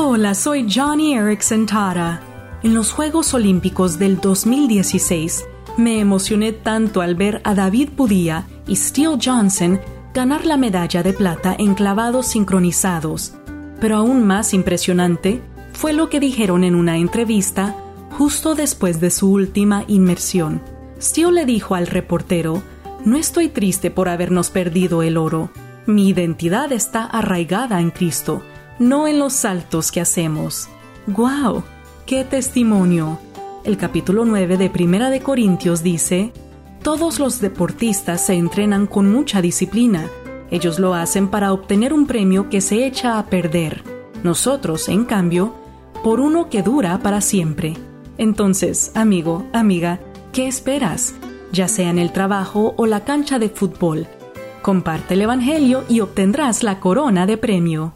Hola, soy Johnny Erickson Tara. En los Juegos Olímpicos del 2016 me emocioné tanto al ver a David Budía y Steele Johnson ganar la medalla de plata en clavados sincronizados. Pero aún más impresionante fue lo que dijeron en una entrevista justo después de su última inmersión. Steele le dijo al reportero, no estoy triste por habernos perdido el oro. Mi identidad está arraigada en Cristo, no en los saltos que hacemos. ¡Guau! ¡Qué testimonio! El capítulo 9 de Primera de Corintios dice, Todos los deportistas se entrenan con mucha disciplina. Ellos lo hacen para obtener un premio que se echa a perder. Nosotros, en cambio, por uno que dura para siempre. Entonces, amigo, amiga, ¿qué esperas? Ya sea en el trabajo o la cancha de fútbol. Comparte el Evangelio y obtendrás la corona de premio.